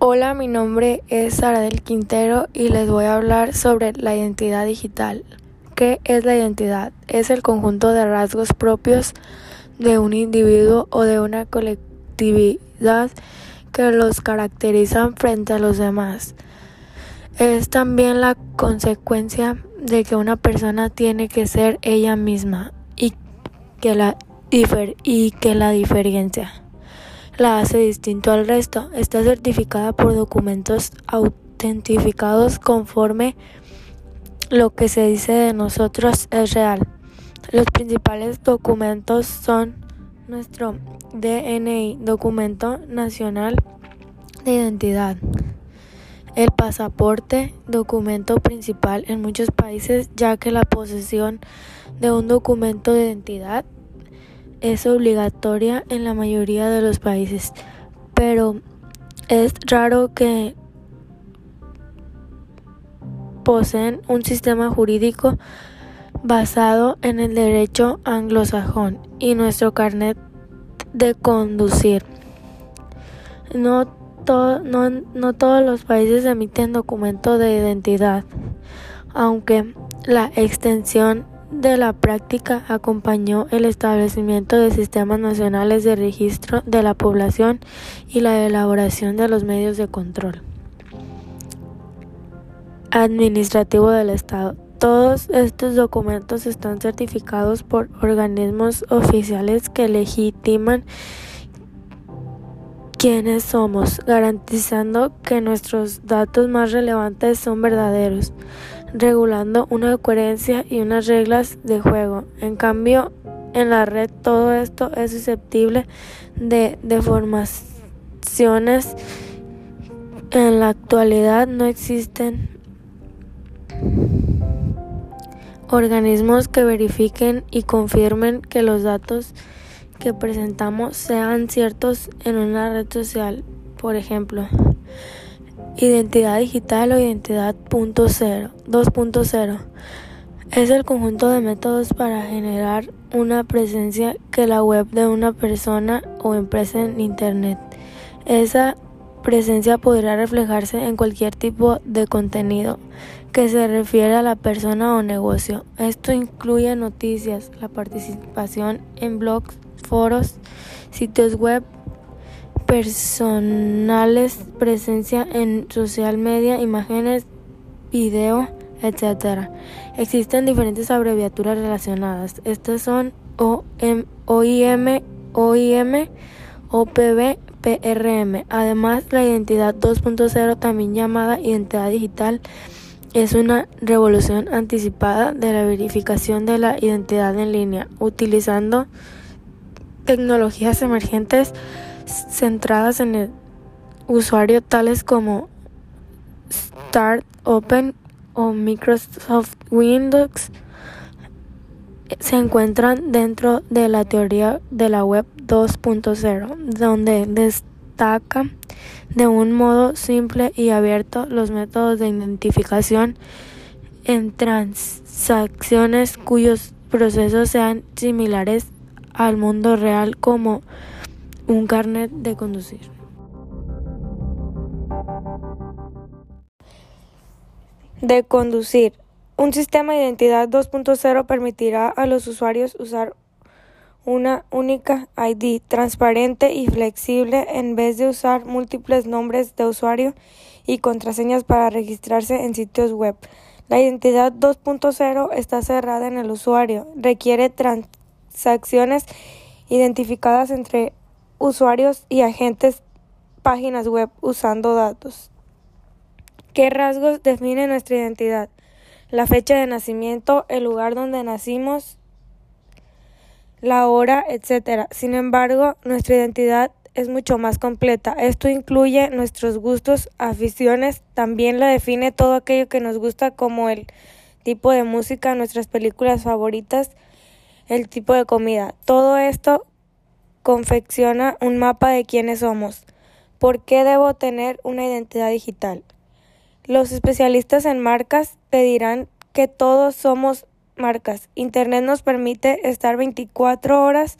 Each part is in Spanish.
Hola, mi nombre es Sara del Quintero y les voy a hablar sobre la identidad digital. ¿Qué es la identidad? Es el conjunto de rasgos propios de un individuo o de una colectividad que los caracterizan frente a los demás. Es también la consecuencia de que una persona tiene que ser ella misma y que la, y que la diferencia la hace distinto al resto. Está certificada por documentos autentificados conforme lo que se dice de nosotros es real. Los principales documentos son nuestro DNI, documento nacional de identidad. El pasaporte, documento principal en muchos países, ya que la posesión de un documento de identidad es obligatoria en la mayoría de los países, pero es raro que poseen un sistema jurídico basado en el derecho anglosajón y nuestro carnet de conducir. No, no, no todos los países emiten documento de identidad, aunque la extensión de la práctica acompañó el establecimiento de sistemas nacionales de registro de la población y la elaboración de los medios de control administrativo del Estado. Todos estos documentos están certificados por organismos oficiales que legitiman quiénes somos, garantizando que nuestros datos más relevantes son verdaderos regulando una coherencia y unas reglas de juego. En cambio, en la red todo esto es susceptible de deformaciones. En la actualidad no existen organismos que verifiquen y confirmen que los datos que presentamos sean ciertos en una red social. Por ejemplo, Identidad digital o identidad 2.0 es el conjunto de métodos para generar una presencia que la web de una persona o empresa en Internet. Esa presencia podrá reflejarse en cualquier tipo de contenido que se refiere a la persona o negocio. Esto incluye noticias, la participación en blogs, foros, sitios web, personales, presencia en social media, imágenes, video, etc. Existen diferentes abreviaturas relacionadas. Estas son OIM, OIM, OPB, PRM. Además, la identidad 2.0, también llamada identidad digital, es una revolución anticipada de la verificación de la identidad en línea, utilizando tecnologías emergentes centradas en el usuario tales como Start Open o Microsoft Windows se encuentran dentro de la teoría de la web 2.0, donde destaca de un modo simple y abierto los métodos de identificación en transacciones cuyos procesos sean similares al mundo real como un carnet de conducir. De conducir. Un sistema de identidad 2.0 permitirá a los usuarios usar una única ID transparente y flexible en vez de usar múltiples nombres de usuario y contraseñas para registrarse en sitios web. La identidad 2.0 está cerrada en el usuario, requiere transacciones identificadas entre usuarios y agentes páginas web usando datos. ¿Qué rasgos definen nuestra identidad? La fecha de nacimiento, el lugar donde nacimos, la hora, etc. Sin embargo, nuestra identidad es mucho más completa. Esto incluye nuestros gustos, aficiones, también la define todo aquello que nos gusta como el tipo de música, nuestras películas favoritas, el tipo de comida. Todo esto confecciona un mapa de quiénes somos. ¿Por qué debo tener una identidad digital? Los especialistas en marcas te dirán que todos somos marcas. Internet nos permite estar 24 horas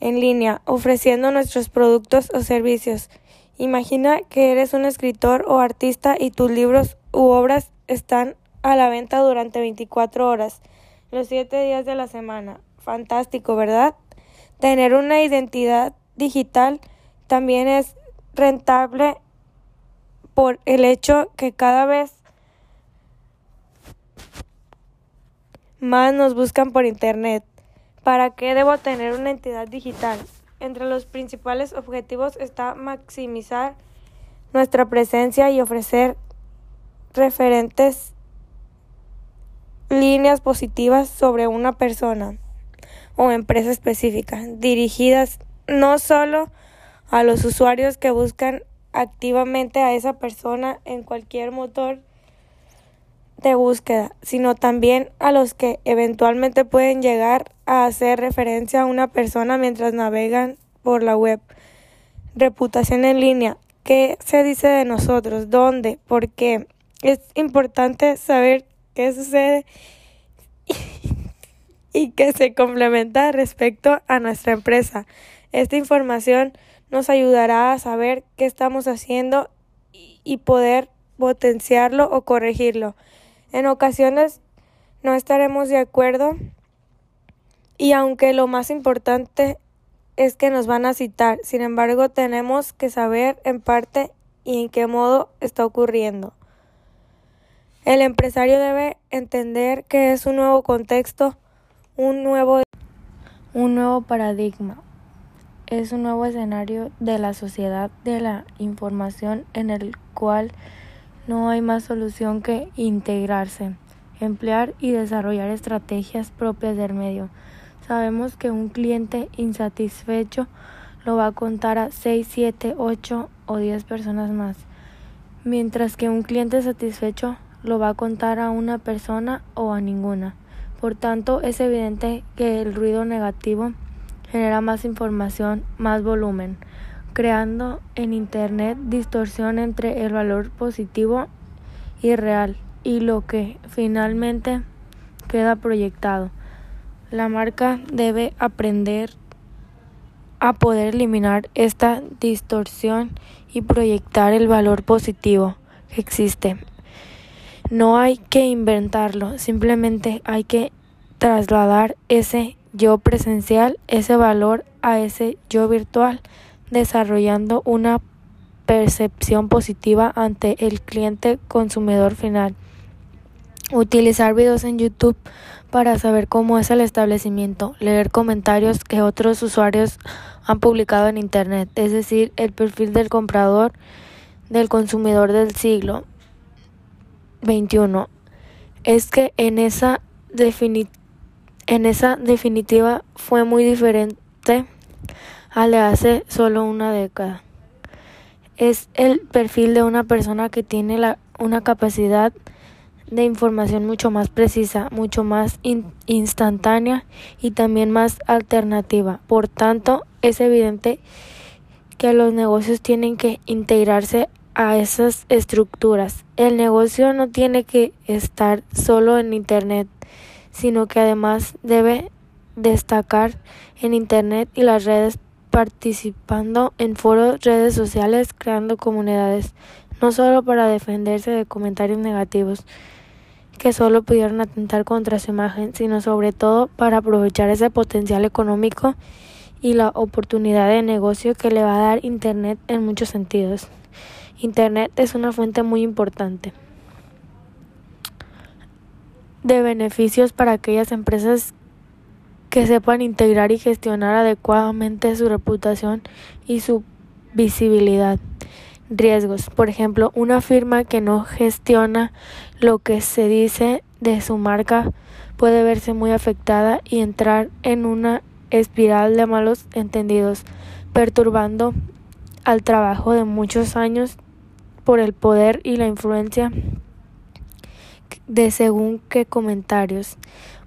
en línea ofreciendo nuestros productos o servicios Imagina que eres un escritor o artista y tus libros u obras están a la venta durante 24 horas, los 7 días de la semana. Fantástico, ¿verdad? Tener una identidad digital también es rentable por el hecho que cada vez más nos buscan por Internet. ¿Para qué debo tener una entidad digital? Entre los principales objetivos está maximizar nuestra presencia y ofrecer referentes líneas positivas sobre una persona o empresa específica, dirigidas no solo a los usuarios que buscan activamente a esa persona en cualquier motor de búsqueda, sino también a los que eventualmente pueden llegar a hacer referencia a una persona mientras navegan por la web. Reputación en línea. ¿Qué se dice de nosotros? ¿Dónde? ¿Por qué? Es importante saber qué sucede y qué se complementa respecto a nuestra empresa. Esta información nos ayudará a saber qué estamos haciendo y poder potenciarlo o corregirlo. En ocasiones no estaremos de acuerdo y aunque lo más importante es que nos van a citar, sin embargo tenemos que saber en parte y en qué modo está ocurriendo. El empresario debe entender que es un nuevo contexto, un nuevo, paradigma, es un nuevo escenario de la sociedad de la información en el cual no hay más solución que integrarse, emplear y desarrollar estrategias propias del medio. Sabemos que un cliente insatisfecho lo va a contar a 6, 7, 8 o 10 personas más, mientras que un cliente satisfecho lo va a contar a una persona o a ninguna. Por tanto, es evidente que el ruido negativo genera más información, más volumen creando en Internet distorsión entre el valor positivo y real y lo que finalmente queda proyectado. La marca debe aprender a poder eliminar esta distorsión y proyectar el valor positivo que existe. No hay que inventarlo, simplemente hay que trasladar ese yo presencial, ese valor a ese yo virtual desarrollando una percepción positiva ante el cliente consumidor final. Utilizar videos en YouTube para saber cómo es el establecimiento, leer comentarios que otros usuarios han publicado en Internet, es decir, el perfil del comprador del consumidor del siglo XXI. Es que en esa, en esa definitiva fue muy diferente le hace solo una década. Es el perfil de una persona que tiene la, una capacidad de información mucho más precisa, mucho más instantánea y también más alternativa. Por tanto, es evidente que los negocios tienen que integrarse a esas estructuras. El negocio no tiene que estar solo en Internet, sino que además debe destacar en Internet y las redes participando en foros, redes sociales, creando comunidades, no solo para defenderse de comentarios negativos que solo pudieron atentar contra su imagen, sino sobre todo para aprovechar ese potencial económico y la oportunidad de negocio que le va a dar Internet en muchos sentidos. Internet es una fuente muy importante de beneficios para aquellas empresas que sepan integrar y gestionar adecuadamente su reputación y su visibilidad. Riesgos. Por ejemplo, una firma que no gestiona lo que se dice de su marca puede verse muy afectada y entrar en una espiral de malos entendidos, perturbando al trabajo de muchos años por el poder y la influencia de según qué comentarios.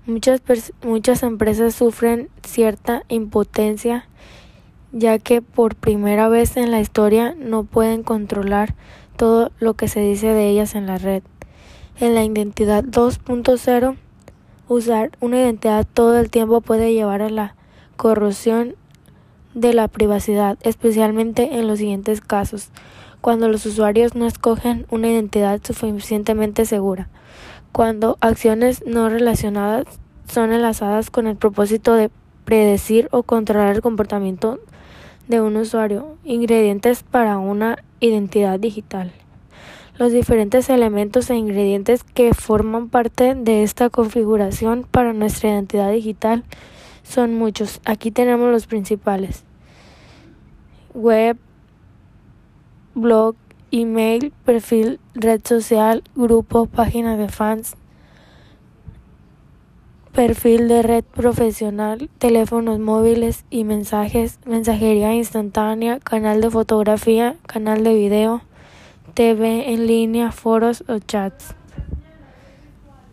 Muchas, muchas empresas sufren cierta impotencia ya que por primera vez en la historia no pueden controlar todo lo que se dice de ellas en la red. En la identidad 2.0, usar una identidad todo el tiempo puede llevar a la corrupción de la privacidad, especialmente en los siguientes casos. Cuando los usuarios no escogen una identidad suficientemente segura. Cuando acciones no relacionadas son enlazadas con el propósito de predecir o controlar el comportamiento de un usuario. Ingredientes para una identidad digital. Los diferentes elementos e ingredientes que forman parte de esta configuración para nuestra identidad digital son muchos. Aquí tenemos los principales. Web, blog, email, perfil, red social, grupo, página de fans, perfil de red profesional, teléfonos móviles y mensajes, mensajería instantánea, canal de fotografía, canal de video, TV en línea, foros o chats.